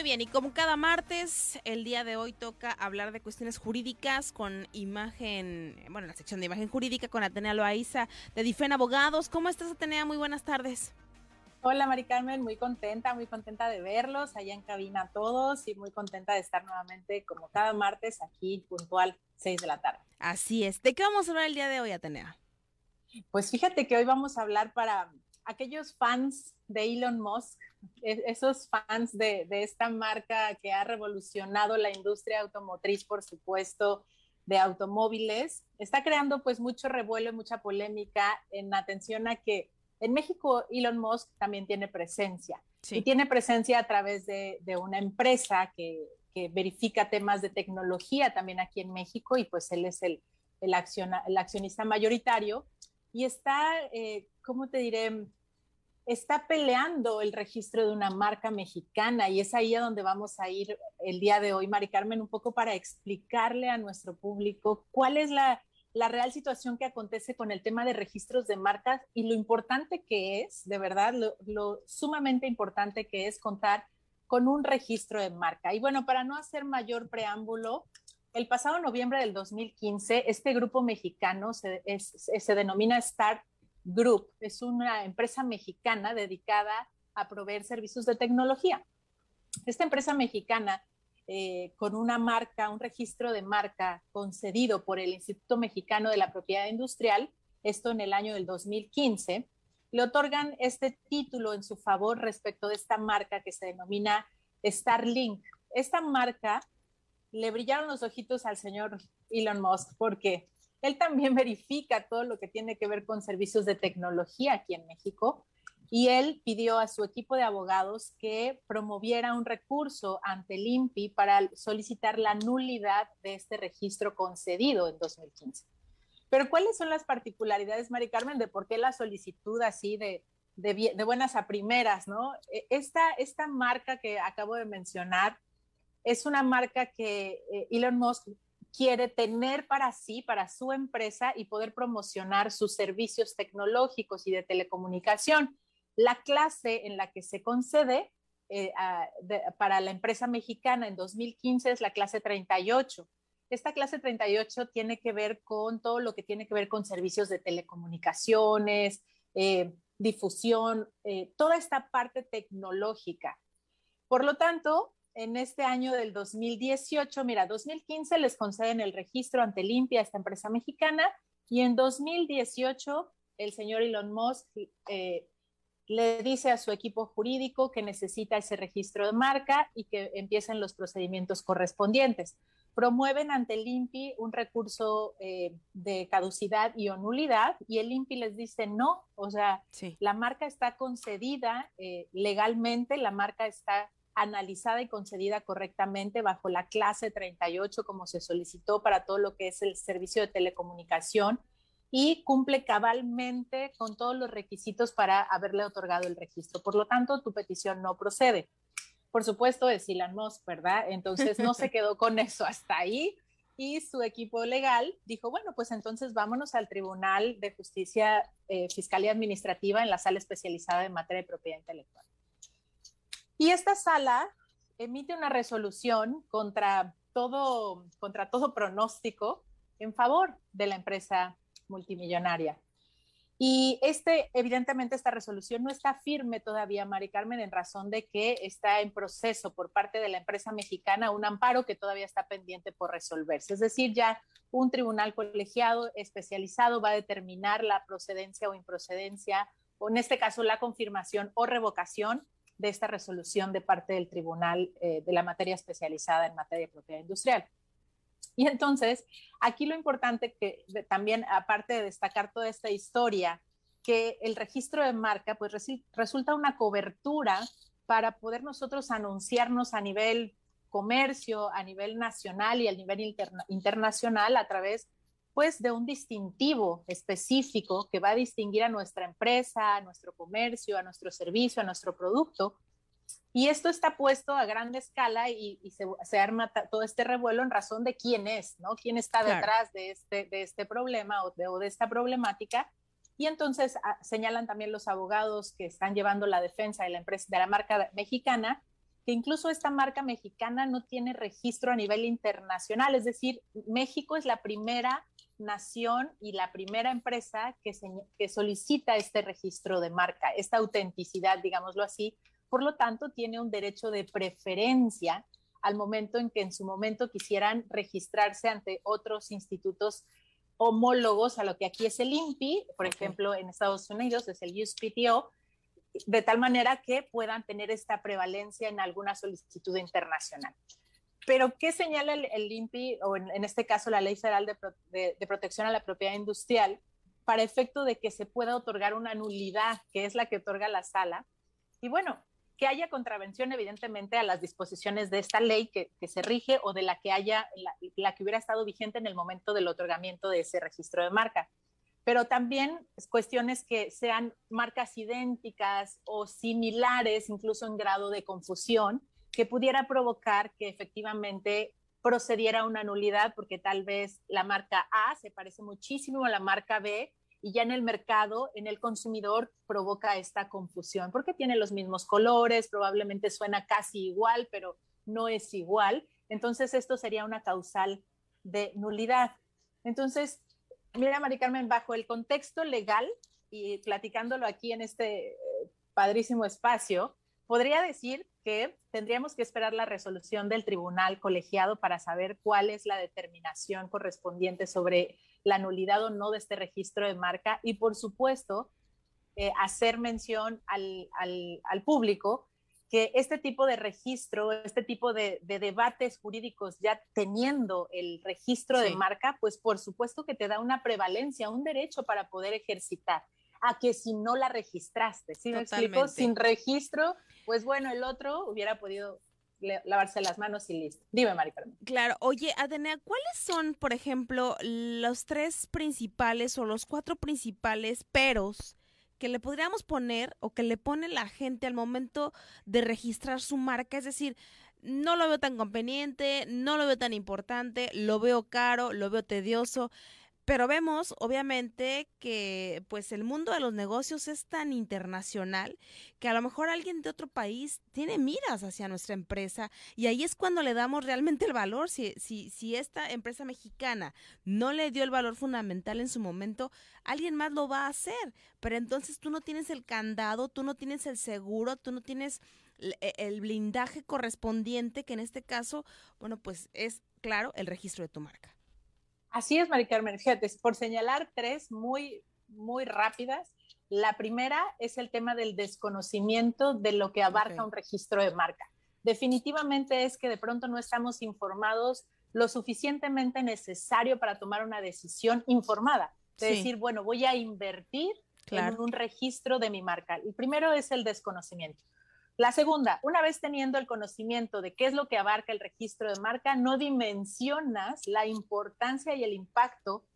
Muy bien, y como cada martes, el día de hoy toca hablar de cuestiones jurídicas con imagen, bueno, la sección de imagen jurídica con Atenea Loaiza de Difen Abogados. ¿Cómo estás, Atenea? Muy buenas tardes. Hola, Mari Carmen, muy contenta, muy contenta de verlos allá en cabina a todos y muy contenta de estar nuevamente, como cada martes, aquí puntual, 6 de la tarde. Así es. ¿De qué vamos a hablar el día de hoy, Atenea? Pues fíjate que hoy vamos a hablar para aquellos fans de Elon Musk, e-, esos fans de, esta marca que ha revolucionado la industria automotriz, por supuesto, de automóviles, está creando pues mucho revuelo y mucha polémica en atención a que en México Elon Musk también tiene presencia. Y tiene presencia a través de, una empresa que, verifica temas de tecnología también aquí en México y pues él es el, el, el accionista mayoritario. Y está, eh, ¿cómo te diré? Está peleando el registro de una marca mexicana y es ahí a donde vamos a ir el día de hoy, Mari Carmen, un poco para explicarle a nuestro público cuál es la, real situación que acontece con el tema de registros de marcas y lo importante que es, de verdad, lo, sumamente importante que es contar con un registro de marca. Y bueno, para no hacer mayor preámbulo, el pasado noviembre del 2015, este grupo mexicano se, se denomina Start Group es una empresa mexicana dedicada a proveer servicios de tecnología. Esta empresa mexicana, eh, con una marca, un registro de marca concedido por el Instituto Mexicano de la Propiedad Industrial, esto en el año del 2015, le otorgan este título en su favor respecto de esta marca que se denomina Starlink. Esta marca le brillaron los ojitos al señor Elon Musk porque él también verifica todo lo que tiene que ver con servicios de tecnología aquí en México y él pidió a su equipo de abogados que promoviera un recurso ante el INPI para solicitar la nulidad de este registro concedido en 2015. Pero ¿cuáles son las particularidades, Mari Carmen, de por qué la solicitud así de, de, buenas a primeras, ¿no? E, esta, esta marca que acabo de mencionar es una marca que eh, Elon Musk quiere tener para sí, para su empresa y poder promocionar sus servicios tecnológicos y de telecomunicación. La clase en la que se concede eh, para la empresa mexicana en 2015 es la clase 38. Esta clase 38 tiene que ver con todo lo que tiene que ver con servicios de telecomunicaciones, eh, difusión, eh, toda esta parte tecnológica. Por lo tanto, en este año del 2018, mira, 2015 les conceden el registro ante Limpia, esta empresa mexicana, y en 2018 el señor Elon Musk eh, le dice a su equipo jurídico que necesita ese registro de marca y que empiecen los procedimientos correspondientes. Promueven ante el INPI un recurso eh, de caducidad y o nulidad y el INPI les dice no, o sea, la marca está concedida eh, legalmente, la marca está analizada y concedida correctamente bajo la clase 38 como se solicitó para todo lo que es el servicio de telecomunicación y cumple cabalmente con todos los requisitos para haberle otorgado el registro. Por lo tanto, tu petición no procede. Por supuesto, es Elon Musk, ¿verdad? Entonces no se quedó con eso hasta ahí y su equipo legal dijo, bueno, pues entonces vámonos al Tribunal de Justicia eh, Fiscal y Administrativa en la sala especializada en materia de propiedad intelectual. Y esta sala emite una resolución contra todo, contra todo pronóstico en favor de la empresa multimillonaria. Y este, evidentemente, esta resolución no está firme todavía, Mari Carmen, en razón de que está en proceso por parte de la empresa mexicana un amparo que todavía está pendiente por resolverse. Es decir, ya un tribunal colegiado especializado va a determinar la procedencia o improcedencia, o en este caso la confirmación o revocación de esta resolución de parte del Tribunal eh, de la materia especializada en materia de propiedad industrial. Y entonces, aquí lo importante que también, aparte de destacar toda esta historia, que el registro de marca, pues resulta una cobertura para poder nosotros anunciarnos a nivel comercio, a nivel nacional y a nivel internacional a través pues de un distintivo específico que va a distinguir a nuestra empresa, a nuestro comercio, a nuestro servicio, a nuestro producto. Y esto está puesto a gran escala y, se, arma todo este revuelo en razón de quién es, ¿no? ¿Quién está detrás de, este, de este problema o de, o de esta problemática? Y entonces ah, señalan también los abogados que están llevando la defensa de la empresa, de la marca mexicana, que incluso esta marca mexicana no tiene registro a nivel internacional, es decir, México es la primera nación y la primera empresa que, que solicita este registro de marca, esta autenticidad, digámoslo así. Por lo tanto, tiene un derecho de preferencia al momento en que en su momento quisieran registrarse ante otros institutos homólogos a lo que aquí es el INPI, por ejemplo, en Estados Unidos es el USPTO, de tal manera que puedan tener esta prevalencia en alguna solicitud internacional. Pero, ¿qué señala el, INPI, o en, este caso la Ley Federal de, Protección a la Propiedad Industrial, para efecto de que se pueda otorgar una nulidad, que es la que otorga la sala? Y bueno, que haya contravención evidentemente a las disposiciones de esta ley que, que se rige o de la que haya, la, la, que hubiera estado vigente en el momento del otorgamiento de ese registro de marca. Pero también cuestiones que sean marcas idénticas o similares, incluso en grado de confusión, que pudiera provocar que efectivamente procediera una nulidad porque tal vez la marca A se parece muchísimo a la marca B y ya en el mercado, en el consumidor, provoca esta confusión porque tiene los mismos colores, probablemente suena casi igual, pero no es igual. Entonces, esto sería una causal de nulidad. Entonces, mira, Mari Carmen, bajo el contexto legal y platicándolo aquí en este eh, padrísimo espacio, podría decir que tendríamos que esperar la resolución del tribunal colegiado para saber cuál es la determinación correspondiente sobre la nulidad o no de este registro de marca y, por supuesto, eh, hacer mención al, público que este tipo de registro, este tipo de, debates jurídicos ya teniendo el registro de marca, pues por supuesto que te da una prevalencia, un derecho para poder ejercitar a que si no la registraste, ¿sí me explico? Sin registro, pues bueno, el otro hubiera podido lavarse las manos y listo. Dime, Mari Claro. Oye, Adenea, ¿cuáles son, por ejemplo, los tres principales o los cuatro principales peros que le podríamos poner o que le pone la gente al momento de registrar su marca? Es decir, no lo veo tan conveniente, no lo veo tan importante, lo veo caro, lo veo tedioso. Pero vemos, obviamente, que pues el mundo de los negocios es tan internacional que a lo mejor alguien de otro país tiene miras hacia nuestra empresa y ahí es cuando le damos realmente el valor. Si, si, si esta empresa mexicana no le dio el valor fundamental en su momento, alguien más lo va a hacer. Pero entonces tú no tienes el candado, tú no tienes el seguro, tú no tienes e, el blindaje correspondiente, que en este caso, bueno, pues es claro el registro de tu marca. Así es, Mari Carmen. Fíjate, por señalar tres muy, muy rápidas. La primera es el tema del desconocimiento de lo que abarca un registro de marca. Definitivamente es que de pronto no estamos informados lo suficientemente necesario para tomar una decisión informada. De decir, bueno, voy a invertir en un registro de mi marca. El primero es el desconocimiento. La segunda, una vez teniendo el conocimiento de qué es lo que abarca el registro de marca, no dimensionas la importancia y el impacto,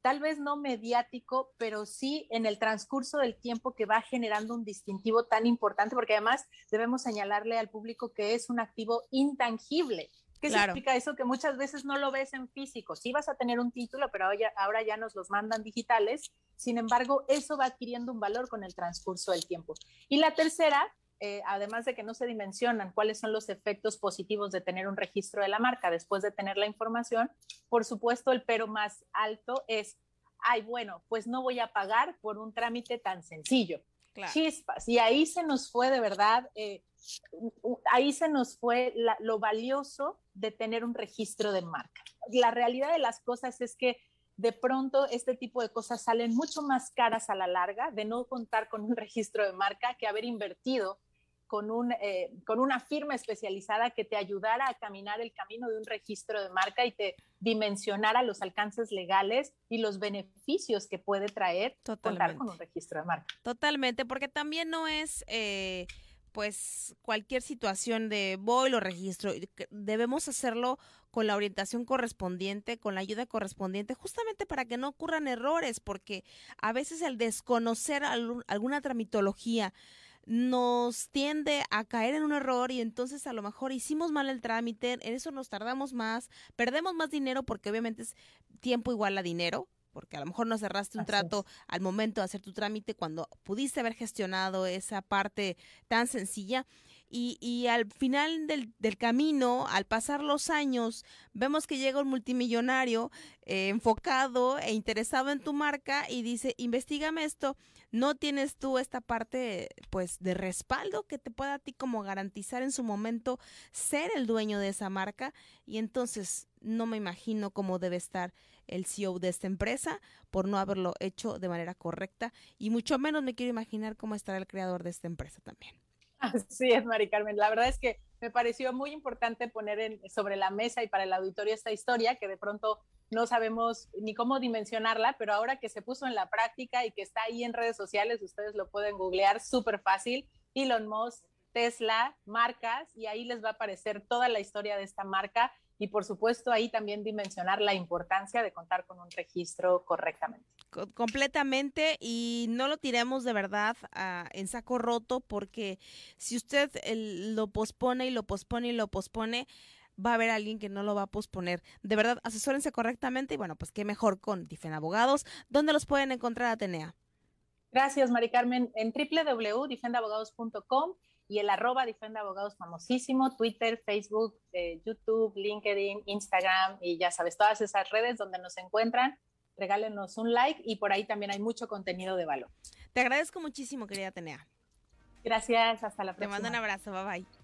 tal vez no mediático, pero sí en el transcurso del tiempo que va generando un distintivo tan importante, porque además debemos señalarle al público que es un activo intangible. ¿Qué significa eso? Que muchas veces no lo ves en físico. Sí vas a tener un título, pero ahora ya nos los mandan digitales. Sin embargo, eso va adquiriendo un valor con el transcurso del tiempo. Y la tercera eh, además de que no se dimensionan cuáles son los efectos positivos de tener un registro de la marca después de tener la información, por supuesto el pero más alto es, ay, bueno, pues no voy a pagar por un trámite tan sencillo. Chispas. Y ahí se nos fue de verdad, eh, ahí se nos fue lo valioso de tener un registro de marca. La realidad de las cosas es que de pronto este tipo de cosas salen mucho más caras a la larga de no contar con un registro de marca que haber invertido con, un, eh, con una firma especializada que te ayudara a caminar el camino de un registro de marca y te dimensionara los alcances legales y los beneficios que puede traer contar con un registro de marca. Totalmente, porque también no es... Eh, pues cualquier situación de voy lo registro debemos hacerlo con la orientación correspondiente, con la ayuda correspondiente, justamente para que no ocurran errores, porque a veces el desconocer alguna tramitología nos tiende a caer en un error y entonces a lo mejor hicimos mal el trámite, en eso nos tardamos más, perdemos más dinero porque obviamente es tiempo igual a dinero, porque a lo mejor no cerraste un trato al momento de hacer tu trámite cuando pudiste haber gestionado esa parte tan sencilla. Y, y al final del, del, camino, al pasar los años, vemos que llega un multimillonario eh, enfocado e interesado en tu marca y dice, investigame esto, no tienes tú esta parte pues de respaldo que te pueda a ti como garantizar en su momento ser el dueño de esa marca y entonces no me imagino cómo debe estar el CEO de esta empresa por no haberlo hecho de manera correcta y mucho menos me quiero imaginar cómo estará el creador de esta empresa también. Así es, Mari Carmen. La verdad es que me pareció muy importante poner sobre la mesa y para el auditorio esta historia que de pronto no sabemos ni cómo dimensionarla, pero ahora que se puso en la práctica y que está ahí en redes sociales, ustedes lo pueden googlear súper fácil. Elon Musk, Tesla, marcas, y ahí les va a aparecer toda la historia de esta marca y por supuesto ahí también dimensionar la importancia de contar con un registro correctamente. Completamente y no lo tiremos de verdad ah, en saco roto porque si usted lo pospone y lo pospone y lo pospone, va a haber alguien que no lo va a posponer. De verdad, asesórense correctamente y bueno, pues qué mejor con Difen Abogados. ¿Dónde los pueden encontrar, Atenea? Gracias, Mari Carmen. En www.difendabogados.com y el arroba Defenda Abogados famosísimo, Twitter, Facebook, eh, YouTube, LinkedIn, Instagram y ya sabes, todas esas redes donde nos encuentran. Regálenos un like y por ahí también hay mucho contenido de valor. Te agradezco muchísimo, querida Atenea. Gracias, hasta la próxima. Te mando un abrazo, bye bye.